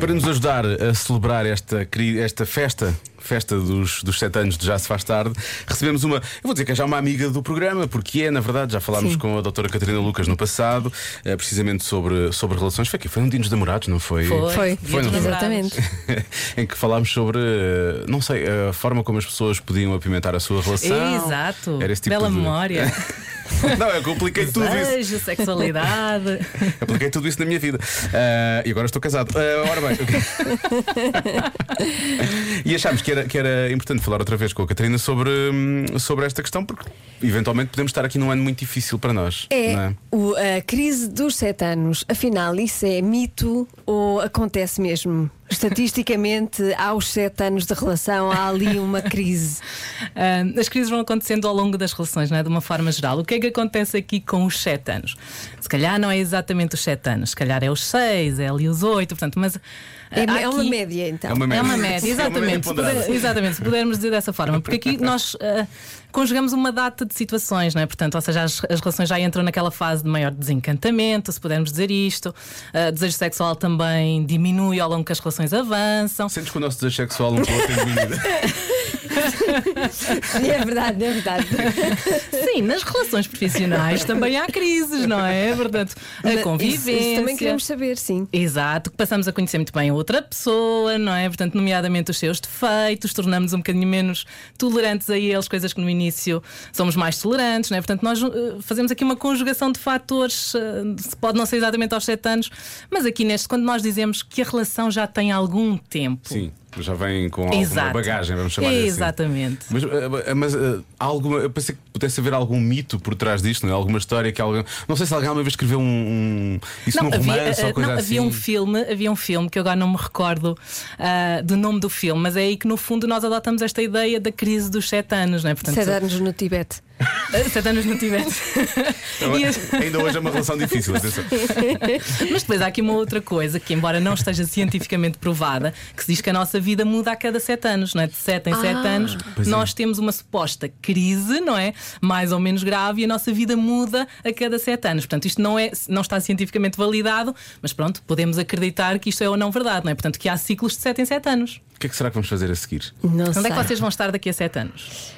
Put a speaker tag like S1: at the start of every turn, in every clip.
S1: Para nos ajudar a celebrar esta, esta festa, festa dos, dos sete anos de Já Se Faz Tarde, recebemos uma, eu vou dizer que é já uma amiga do programa, porque é, na verdade, já falámos
S2: Sim.
S1: com a doutora Catarina Lucas no passado, eh, precisamente sobre, sobre relações. Foi aqui, foi um dia dos namorados, não foi?
S2: Foi,
S1: Foi, não foi?
S2: exatamente.
S1: em que falámos sobre, eh, não sei, a forma como as pessoas podiam apimentar a sua relação.
S3: Exato.
S1: Era esse tipo
S3: Bela
S1: de-
S3: memória.
S1: não, eu compliquei tudo isso.
S3: Desejo, sexualidade.
S1: Apliquei tudo isso na minha vida. Ah, e agora estou casado. Ah, ora bem. e achámos que era, que era importante falar outra vez com a Catarina sobre, hum, sobre esta questão, porque eventualmente podemos estar aqui num ano muito difícil para nós.
S2: É
S1: é?
S2: o- a crise dos sete anos. Afinal, isso é mito ou acontece mesmo? Estatisticamente, aos sete anos de relação, há ali uma crise.
S3: Ah, as crises vão acontecendo ao longo das relações, não é? de uma forma geral. O que é que acontece aqui com os 7 anos? Se calhar não é exatamente os 7 anos, se calhar é os 6, é ali os 8, portanto, mas.
S2: É,
S3: ah,
S2: é uma
S3: aqui-
S2: média, então.
S1: É uma média.
S3: É uma média,
S1: É uma média
S3: exatamente. se puder- exatamente, se pudermos dizer dessa forma. Porque aqui nós ah, conjugamos uma data de situações, não é? Portanto, ou seja, as, as relações já entram naquela fase de maior desencantamento, se pudermos dizer isto. Ah, desejo sexual também diminui ao longo que as relações avançam.
S1: Sentes que o nosso desejo sexual um pouco tem diminuído?
S2: É verdade, é verdade.
S3: Sim, nas relações profissionais também há crises, não é? Portanto, a convivência.
S2: Isso, isso também queremos saber, sim.
S3: Exato, que passamos a conhecer muito bem a outra pessoa, não é? Portanto, nomeadamente os seus defeitos, tornamos um bocadinho menos tolerantes a eles, coisas que no início somos mais tolerantes, não é? Portanto, nós eh, fazemos aqui uma conjugação de fatores, eh, se pode não ser exatamente aos sete anos, mas aqui neste, quando nós dizemos que a relação já tem algum tempo.
S1: Sim, já vem com alguma
S3: Exato.
S1: bagagem, vamos chamar assim.
S3: Exatamente.
S1: Mas, ah, mas ah, há alguma, eu pensei que pudesse haver algum mito por trás disto, não é? alguma história que alguém. Não sei se alguém alguma vez escreveu um. um isso num romance
S3: eh,
S1: ou coisa
S3: não,
S1: assim.
S3: havia um filme, havia um filme que eu agora não me recordo ah, do nome do filme, mas é aí que no fundo nós adotamos esta ideia da crise dos sete anos, não é? Portanto,
S2: Sete anos no Tibete.
S3: Ah, sete anos no Tibete.
S1: Então,
S3: as-
S1: Ainda hoje é uma relação difícil.
S3: Mas depois há aqui uma outra coisa que, embora não esteja cientificamente provada, que se diz que a nossa vida muda a cada sete anos, não é? De sete em sete anos,
S1: Pois é.
S3: nós temos uma suposta crise, não é? Mais ou menos grave, e a nossa vida muda a cada sete anos. Portanto, isto não, é, não está cientificamente validado, mas pronto, podemos acreditar que isto é ou não verdade, não é? Portanto, que há ciclos de sete em sete anos.
S1: O que é que será que vamos fazer a seguir?
S2: Não
S3: Onde
S2: sei.
S3: é que vocês vão estar daqui a sete anos?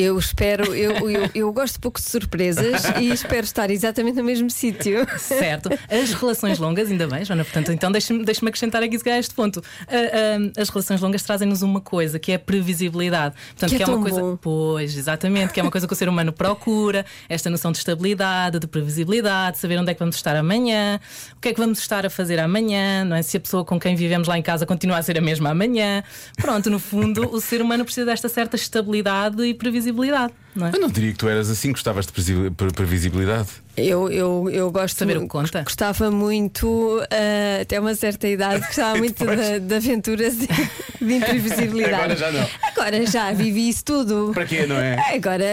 S2: Eu espero, eu, eu, eu gosto pouco de surpresas e espero estar exatamente no mesmo sítio.
S3: Certo. As relações longas, ainda bem, Joana, portanto, então deixa-me deixa acrescentar aqui calhar, este ponto. Ah, ah, as relações longas trazem-nos uma coisa que é a previsibilidade. Portanto,
S2: Que é
S3: uma
S2: tão
S3: coisa.
S2: bom.
S3: Pois, exatamente, que é uma coisa que o ser humano procura, esta noção de estabilidade, de previsibilidade, saber onde é que vamos estar amanhã, o que é que vamos estar a fazer amanhã, não é? Se a pessoa com quem vivemos lá em casa continua a ser a mesma amanhã. Pronto, no fundo, o ser humano precisa desta certa estabilidade e previsibilidade, visibilidade não é?
S1: Eu não diria que tu eras assim, gostavas de previsi- pre- previsibilidade.
S2: Eu, eu, eu gosto
S3: Saber o que conta.
S2: Gostava muito, ah, até uma certa idade, gostava muito de, de aventuras e de imprevisibilidade.
S1: Agora já não.
S2: Agora já vivi isso tudo.
S1: Para quê, não é?
S2: Agora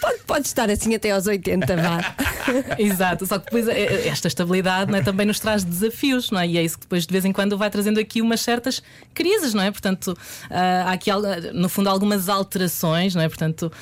S2: pode, pode estar assim até aos 80, vá.
S3: Exato, só que depois eh, esta estabilidade não é, também nos traz desafios, não é? E é isso que depois de vez em quando vai trazendo aqui umas certas crises, não é? Portanto, ah, há aqui no fundo algumas alterações, não é? Portanto,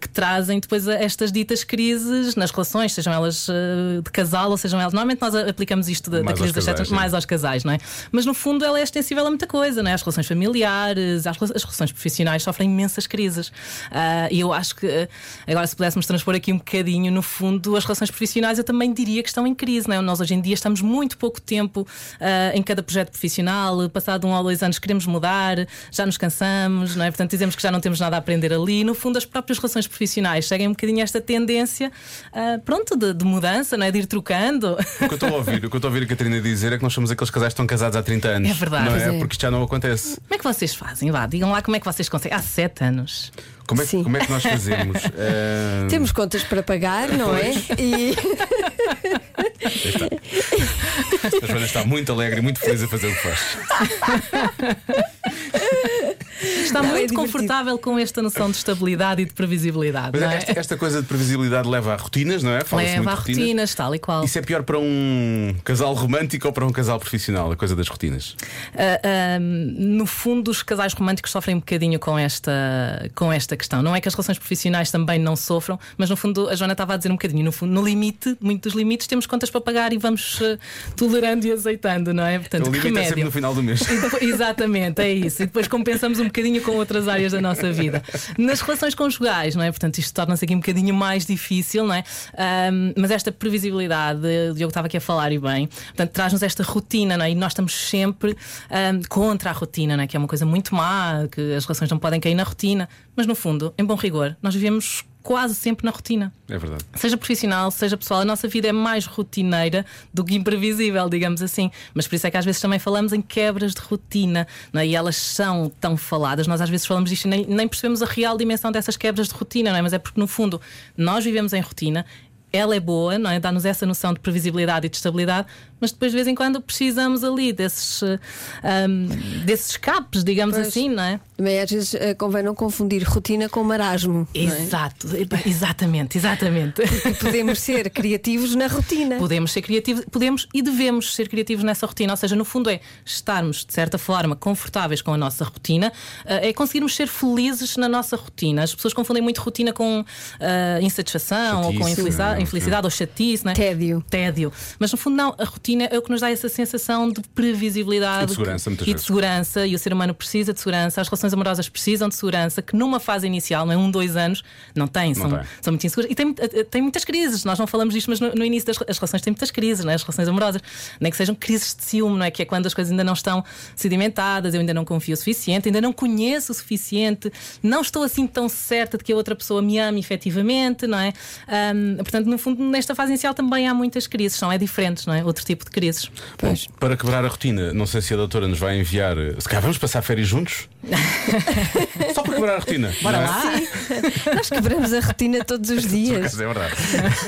S3: que trazem depois estas ditas crises nas relações, sejam elas ah, de casal ou sejam elas. Normalmente nós aplicamos isto da, da crise das
S1: casais,
S3: mais aos casais, não é? Mas no fundo ela é extensível a muita coisa, não é? As relações familiares, as, as relações profissionais sofrem imensas crises. Ah, e eu acho que eh, agora, se pudéssemos transpor aqui um bocadinho, no fundo, as relações profissionais eu também diria que estão em crise, não é? Nós hoje em dia estamos muito pouco tempo ah, em cada projeto profissional, passado um ou dois anos queremos mudar, já nos cansamos, não é? Portanto, dizemos que já não temos nada a aprender ali. No fundo, as próprias relações profissionais seguem um bocadinho esta tendência, ah, pronto, de, de mudança, não é? De ir trocando.
S1: O que eu estou a ouvir, o que eu estou a ouvir a Catarina dizer é que nós somos aqueles casais que estão casados há 30 anos.
S3: É verdade.
S1: Não é?
S2: é.
S1: Porque isto já não acontece.
S3: Como é que vocês fazem? Vá, digam lá como é que vocês conseguem. Há sete anos.
S1: Como é, que- como é que nós fazemos? Eh,
S2: Temos contas para pagar, não é? E
S1: A Joana está muito alegre e muito feliz a fazer o que faz.
S3: Está
S2: Não, é
S3: muito
S2: divertido.
S3: confortável com esta noção de estabilidade e de previsibilidade. Não é?
S1: esta, esta coisa de previsibilidade leva a rotinas, não é? Fala-se
S3: Leva a
S1: rotinas.
S3: rotinas, tal e qual.
S1: Isso é pior para um casal romântico ou para um casal profissional, a coisa das rotinas?
S3: Ah, ah, no fundo, os casais românticos sofrem um bocadinho com esta, com esta questão. Não é que as relações profissionais também não sofram, mas no fundo, a Joana estava a dizer um bocadinho, no, fundo, no limite, muito dos limites, temos contas para pagar e vamos ah, tolerando e aceitando, não é? Portanto,
S1: o limite é sempre
S3: remédio.
S1: no final do mês.
S3: Depois- exatamente, é isso. E depois compensamos um bocadinho com outras áreas da nossa vida. Nas relações conjugais, não é? Portanto, isto torna-se aqui um bocadinho mais difícil, não é? Ahm, mas esta previsibilidade, o Diogo estava aqui a falar e bem, portanto, traz-nos esta rotina, não é? E nós estamos sempre ahm, contra a rotina, não é? Que é uma coisa muito má, que as relações não podem cair na rotina. Mas no fundo, em bom rigor, nós vivemos quase sempre na rotina.
S1: É verdade.
S3: Seja profissional, seja pessoal, a nossa vida é mais rotineira do que imprevisível, digamos assim. Mas por isso é que às vezes também falamos em quebras de rotina, não é? e elas são tão faladas. Nós às vezes falamos disto e nem, nem percebemos a real dimensão dessas quebras de rotina, não é? Mas é porque no fundo nós vivemos em rotina. Ela é boa, não é? Dá-nos essa noção de previsibilidade e de estabilidade, mas depois de vez em quando precisamos ali desses, eh, ahm, desses escapes, digamos
S2: Pois.
S3: assim, não é?
S2: Também às vezes eh, convém não confundir rotina com marasmo. não é?
S3: Exato, exatamente, exatamente.
S2: E podemos ser criativos na rotina.
S3: Podemos ser criativos, podemos e devemos ser criativos nessa rotina. Ou seja, no fundo é estarmos, de certa forma, confortáveis com a nossa rotina, eh, é conseguirmos ser felizes na nossa rotina. As pessoas confundem muito rotina com eh, insatisfação ou com
S1: Chatice,
S3: infelicidade,
S1: não é?
S3: infelicidade ou chatice, né?
S2: Tédio.
S3: Tédio. Mas no fundo, não, a rotina é o que nos dá essa sensação de previsibilidade
S1: E de segurança, muitas
S3: e de segurança. E o ser humano precisa de segurança, as relações amorosas precisam de segurança, que numa fase inicial, não é um, dois anos, não têm, são,
S1: tem.
S3: são muito inseguras. E tem, eh, tem muitas crises, nós não falamos disto, mas no, no início das as relações têm muitas crises, não é? as relações amorosas, nem que sejam crises de ciúme, não é? Que é quando as coisas ainda não estão sedimentadas, eu ainda não confio o suficiente, ainda não conheço o suficiente, não estou assim tão certa de que a outra pessoa me ama efetivamente, não é? Ahm, portanto, no fundo, nesta fase inicial também há muitas crises, são é diferentes, não é? Outro tipo de crises.
S1: Bom, para quebrar a rotina, não sei se a doutora nos vai enviar. Se calhar vamos passar férias juntos? Só para quebrar a rotina.
S3: Bora
S1: é?
S3: lá!
S2: Nós quebramos a rotina todos os
S1: Por
S2: dias.
S1: acaso É verdade.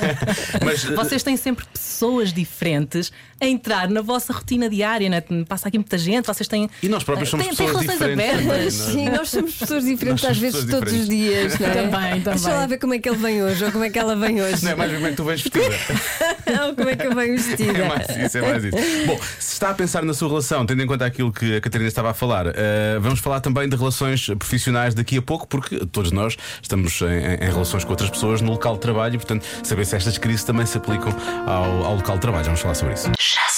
S1: Mas eh,
S3: Vocês têm sempre pessoas diferentes a entrar na vossa rotina diária, não é? Passa aqui muita gente, vocês têm.
S1: E nós próprios somos
S3: têm, têm
S1: pessoas
S3: relações
S1: diferentes
S3: abertas.
S1: também,
S2: Sim, nós somos pessoas diferentes
S1: Nós
S2: às
S1: somos
S2: vezes
S1: pessoas
S2: todos os
S1: diferentes.
S2: dias, não é?
S3: Também,
S2: Deixa
S3: também.
S2: lá ver como é que ele vem hoje ou como é que ela vem hoje.
S1: não é mais como é que tu vens vestida.
S2: ou como é que eu venho vestida.
S1: É mais isso, é mais isso. Bom, se está a pensar na sua relação, tendo em conta aquilo que a Catarina estava a falar, eh, vamos falar também de relações profissionais daqui a pouco, porque todos nós estamos em, em relações com outras pessoas no local de trabalho e, portanto, saber se estas crises também se aplicam ao, ao local de trabalho. Vamos falar sobre isso.
S4: Já.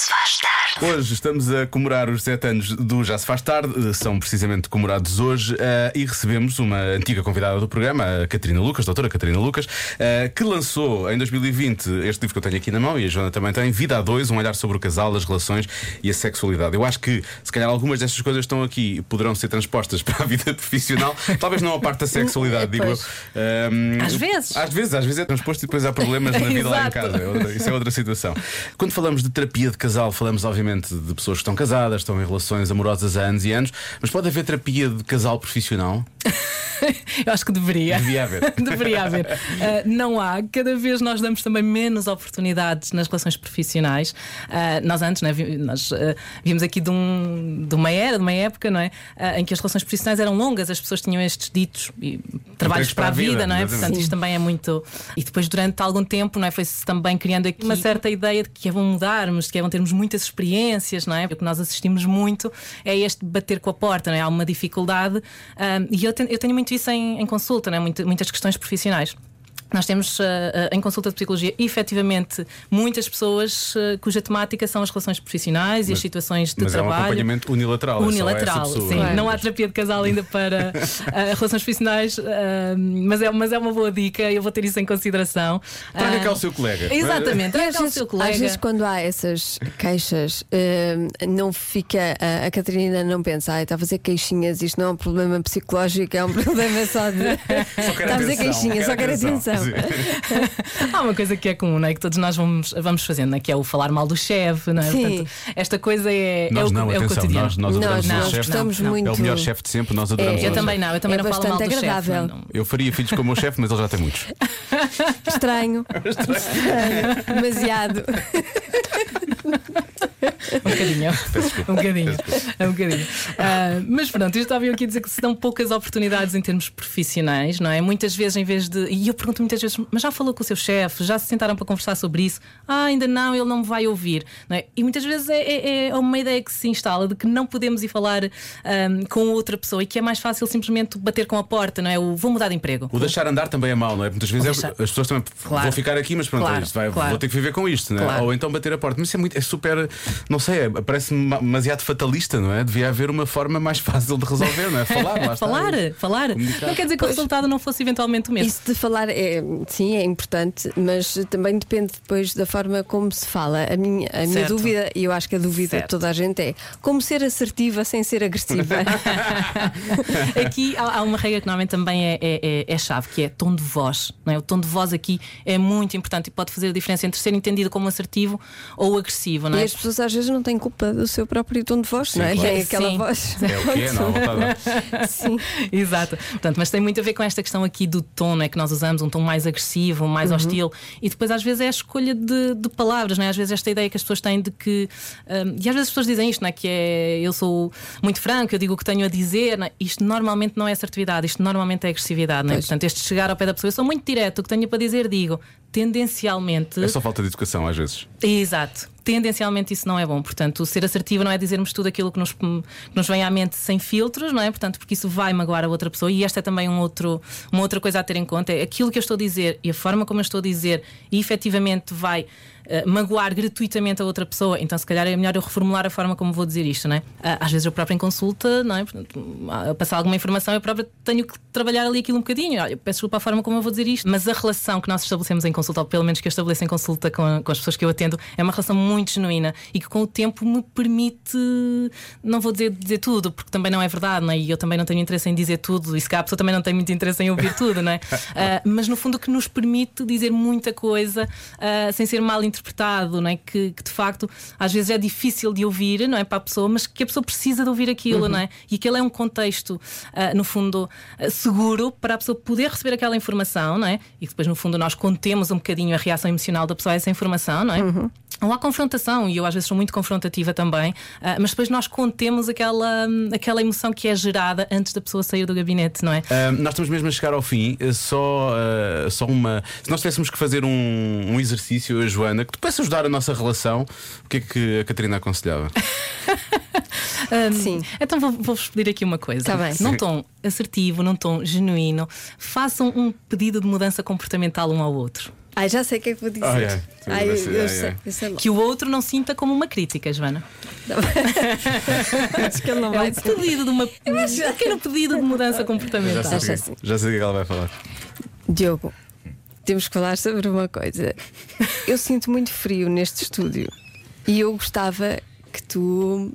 S1: Hoje estamos a comemorar os 7 anos do Já Se Faz Tarde, são precisamente comemorados hoje eh, e recebemos uma antiga convidada do programa, a Catarina Lucas, doutora Catarina Lucas, eh, que lançou em 2020 este livro que eu tenho aqui na mão e a Joana também tem, Vida a Dois, um olhar sobre o casal, as relações e a sexualidade. Eu acho que se calhar algumas destas coisas estão aqui poderão ser transpostas para a vida profissional, talvez não a parte da sexualidade, digo eu. Ehm,
S3: Às vezes.
S1: Às vezes, às vezes é transposto e depois há problemas na vida lá em casa. É isso é outra situação. Quando falamos de terapia de casal, falamos obviamente de pessoas que estão casadas, estão em relações amorosas há anos e anos, mas pode haver terapia de casal profissional?
S3: Eu acho que deveria.
S1: Devia haver.
S3: Deveria haver. Uh, não há. Cada vez nós damos também menos oportunidades nas relações profissionais. Uh, nós antes, né, vi- nós uh, vimos aqui de, um- de uma era, de uma época, não é? Uh, em que as relações profissionais eram longas, as pessoas tinham estes ditos e trabalhos
S1: Empregos
S3: para a vida, não é? Portanto, isto também é muito. E depois, durante algum tempo, não é? Foi-se também criando aqui uma certa ideia de que é bom mudarmos, de que é bom termos muitas experiências, não é? O que nós assistimos muito é este bater com a porta, não é? Há uma dificuldade. ah, e eu, tenho- eu tenho muito isso em, em consulta, não é? Muita- muitas questões profissionais. Nós temos ah, ah, em consulta de psicologia efetivamente muitas pessoas ah, cuja temática são as relações profissionais e as situações de
S1: mas é um
S3: trabalho.
S1: acompanhamento unilateral. é
S3: Unilateral,
S1: pessoa.
S3: sim.
S2: Claro.
S3: Não há terapia de casal ainda para ah, relações profissionais, ah, mas, é, mas é uma boa dica, eu vou ter isso em consideração.
S1: Traga
S3: Ah,
S1: cá o seu colega.
S3: Exatamente, traga
S2: às
S3: cá o seu
S2: às
S3: colega.
S2: vezes, quando há essas queixas, não fica. A, a Catarina não pensa, ai, está a fazer queixinhas, isto não é um problema psicológico, é um problema só de.
S1: Só quero
S2: Está a fazer queixinhas, só quero atenção.
S1: Sim.
S3: Há uma coisa que é comum, não é? Que todos nós vamos, vamos fazendo, não é? que é o falar mal do chefe, não é?
S2: Sim.
S3: Portanto, esta coisa é, é,
S1: Nós
S3: o,
S1: não,
S3: é o
S1: atenção,
S3: cotidiano.
S1: nós, nós adoramos o
S2: nós
S1: chefe.
S2: gostamos
S3: Não, não.
S2: muito.
S1: É o melhor chefe de sempre, nós adoramos
S2: É,
S1: o
S3: Eu também não, eu também
S2: É
S3: não falo mal do chefe.
S1: Eu faria filhos como o meu chefe, mas ele já tem muitos.
S2: Estranho. Estranho. Demasiado.
S3: Um bocadinho. Um bocadinho. Um bocadinho. Ah, mas pronto, eu estava aqui a dizer que se dão poucas oportunidades em termos profissionais, não é? Muitas vezes, em vez de. E eu pergunto muitas vezes, mas já falou com o seu chefe? Já se sentaram para conversar sobre isso? Ah, ainda não, ele não me vai ouvir. Não é? E muitas vezes é, é- é uma ideia que se instala de que não podemos ir falar ahm, com outra pessoa e que é mais fácil simplesmente bater com a porta, não é? O vou mudar de emprego.
S1: O deixar andar também é mau, não é? Muitas vezes é-
S3: deixar-
S1: as pessoas também
S3: Claro.
S1: vão ficar aqui, mas pronto,
S3: Claro,
S1: isto vai-
S3: claro.
S1: vou ter que viver com isto, não é? Ou então bater a porta. Mas isso é muito, é super, não sei, é- parece-me ma- demasiado fatalista, não é? Devia haver uma forma mais fácil de resolver, não é? Falar, lá
S3: falar, falar.
S1: Comunicar.
S3: Não quer dizer que o resultado não fosse eventualmente o mesmo.
S2: Isso de falar é, sim, é importante, mas também depende depois da forma como se fala. A minha, a minha dúvida, e eu acho que a dúvida
S3: Certo.
S2: de toda a gente é como ser assertiva sem ser agressiva.
S3: Aqui há, há uma regra que normalmente também é, é, é- é chave, que é tom de voz. Não é? O tom de voz aqui é muito importante e pode fazer a diferença entre ser entendido como assertivo ou agressivo. Não
S2: E
S3: é?
S2: as pessoas às vezes não têm culpa do seu próprio tom de voz, não é?
S1: claro.
S2: Tem aquela
S3: Sim.
S2: voz.
S1: É o que é, não, não
S2: Sim.
S3: Exato. Portanto, mas tem muito a ver com esta questão aqui do tom, não é? que nós usamos, um tom mais agressivo, mais hostil. E depois, às vezes, é a escolha de, de palavras, não é? Às vezes, esta ideia que as pessoas têm de que. hum, e às vezes as pessoas dizem isto, não é? Que é eu sou muito franco, eu digo o que tenho a dizer. é? Isto normalmente não é assertividade, isto normalmente é agressividade, não é?
S2: Pois.
S3: Portanto, este chegar ao pé da pessoa, eu sou muito direto, o que tenho para dizer, digo. Tendencialmente.
S1: É só falta de educação às vezes.
S3: Exato. Tendencialmente isso não é bom. Portanto, ser assertivo não é dizermos tudo aquilo que nos, que nos vem à mente sem filtros, não é? Portanto, porque isso vai magoar a outra pessoa. E esta é também um outro, uma outra coisa a ter em conta: é aquilo que eu estou a dizer e a forma como eu estou a dizer, e efetivamente vai eh, magoar gratuitamente a outra pessoa. Então, se calhar é melhor eu reformular a forma como vou dizer isto, não é? Ah, Às vezes eu próprio em consulta, não é? Portanto, a passar alguma informação, eu próprio tenho que trabalhar ali aquilo um bocadinho. Eu peço desculpa a forma como eu vou dizer isto, mas a relação que nós estabelecemos em consulta, ou pelo menos que eu estabeleço em consulta com, com as pessoas que eu atendo, é uma relação muito genuína e que com o tempo me permite, não vou dizer, dizer tudo, porque também não é verdade, não é? E eu também não tenho interesse em dizer tudo, e se calhar a pessoa também não tem muito interesse em ouvir tudo, não é? Ah, mas no fundo que nos permite dizer muita coisa ah, sem ser mal interpretado, não é? Que, que de facto às vezes é difícil de ouvir, não é? Para a pessoa, mas que a pessoa precisa de ouvir aquilo, não é? E aquele é um contexto, ah, no fundo, ah, seguro para a pessoa poder receber aquela informação, não é? E depois, no fundo, nós contemos um bocadinho a reação emocional da pessoa a essa informação, não é? Ou há confrontação, e eu às vezes sou muito confrontativa também, ah, mas depois nós contemos aquela, hum, aquela emoção que é gerada antes da pessoa sair do gabinete, não é?
S1: Ah, nós estamos mesmo a chegar ao fim. eh, Só, ah, só uma. Se nós tivéssemos que fazer um, um exercício, a Joana, que pudesse ajudar a nossa relação, o que é que a Catarina aconselhava?
S3: Hum,
S2: Sim.
S3: Então vou- vou-vos pedir aqui uma coisa.
S2: Tá bem.
S3: Num tom assertivo, num tom genuíno, façam um pedido de mudança comportamental um ao outro.
S2: Ai, já sei o que é que vou dizer.
S1: Ai, ai.
S2: Ai, eu, eu sei, eu sei.
S3: Que o outro não sinta como uma crítica, Joana.
S2: Acho que ele não
S3: É
S2: vai
S3: um pedido de uma. Um pequeno pedido de mudança
S1: Já
S3: comportamental.
S1: sei, o que é- já sei o que é que ela vai falar.
S2: Diogo, temos que falar sobre uma coisa. Eu sinto muito frio neste estúdio e eu gostava que tu,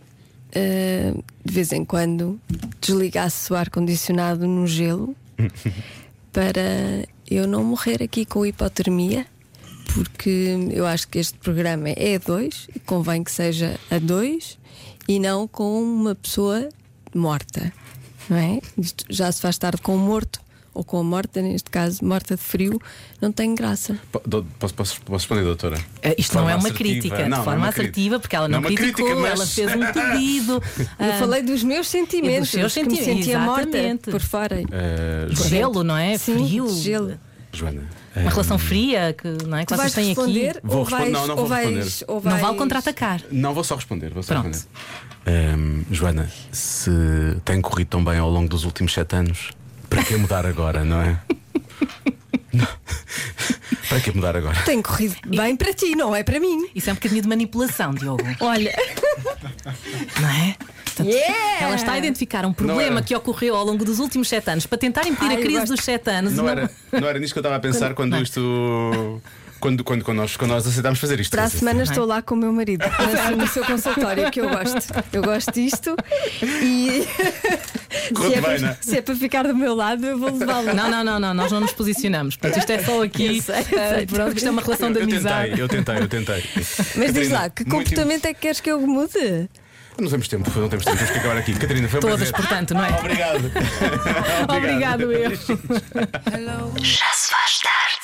S2: ah, de vez em quando, desligasses o ar-condicionado no gelo para eu não morrer aqui com hipotermia. Porque eu acho que este programa é a dois e convém que seja a dois e não com uma pessoa morta, não é? Isto já se faz tarde com o morto ou com a morta, neste caso, morta de frio, não tem graça.
S1: Posso, posso, posso responder, doutora?
S3: Eh, Isto não é uma
S1: assertiva.
S3: crítica,
S1: Não,
S3: de
S1: não é
S3: forma
S1: uma crítica.
S3: assertiva, porque ela não,
S1: Não é uma
S3: criticou,
S1: crítica, mas-
S3: ela fez um pedido.
S2: Eu
S3: ah,
S2: falei dos meus sentimentos,
S3: seus
S2: que me
S3: sentimentos,
S2: sentia morta por fora.
S1: Joana,
S3: gelo, não é?
S2: Sim,
S3: Frio.
S2: gelo.
S1: Joana,
S3: Uma relação fria que, não é? que
S2: Tu
S3: vocês têm aqui.
S1: Vou
S2: ou
S1: responder-
S2: vais,
S1: não, não
S2: ou
S1: vou
S2: vais,
S1: responder.
S2: ou
S3: Não
S2: vais-
S3: vale contra-atacar.
S1: Não vou só responder, vou só
S3: Pronto.
S1: responder. Ahm, Joana, se tem corrido tão bem ao longo dos últimos sete anos, para que mudar agora, não é? Não. para que mudar agora?
S2: Tem corrido bem para ti, não é para mim.
S3: Isso é um bocadinho de manipulação, Diogo,
S2: Olha,
S3: não é? Portanto,
S2: Yeah!
S3: Ela está a identificar um problema que ocorreu ao longo dos últimos sete anos para tentar impedir
S2: Ai,
S3: a crise dos sete anos.
S1: Não era, não era nisto que eu estava a pensar quando, isto. Quando, quando, quando, nós, quando nós aceitámos fazer isto.
S2: para a semana estou lá com o meu marido no seu consultório, que eu gosto. Eu gosto disto e se é,
S1: bem,
S2: para,
S1: é?
S2: se é para ficar do meu lado, eu vou levá-lo.
S3: Não, não, não, não, nós não nos posicionamos. Portanto, isto é só aqui.
S2: Eu sei, eu
S3: ah,
S2: sei.
S3: pronto, isto é uma relação de
S1: eu
S3: amizade.
S1: tentei, eu tentei, eu tentei.
S2: Mas diz
S1: Catarina,
S2: lá, que
S1: muito
S2: comportamento é que queres que eu mude?
S1: Não temos tempo, não temos tempo, temos que acabar aqui. Catarina, foi um
S3: Todas,
S1: prazer.
S3: portanto, não é?
S1: Obrigado.
S3: Obrigado, eu.
S4: Já se faz tarde.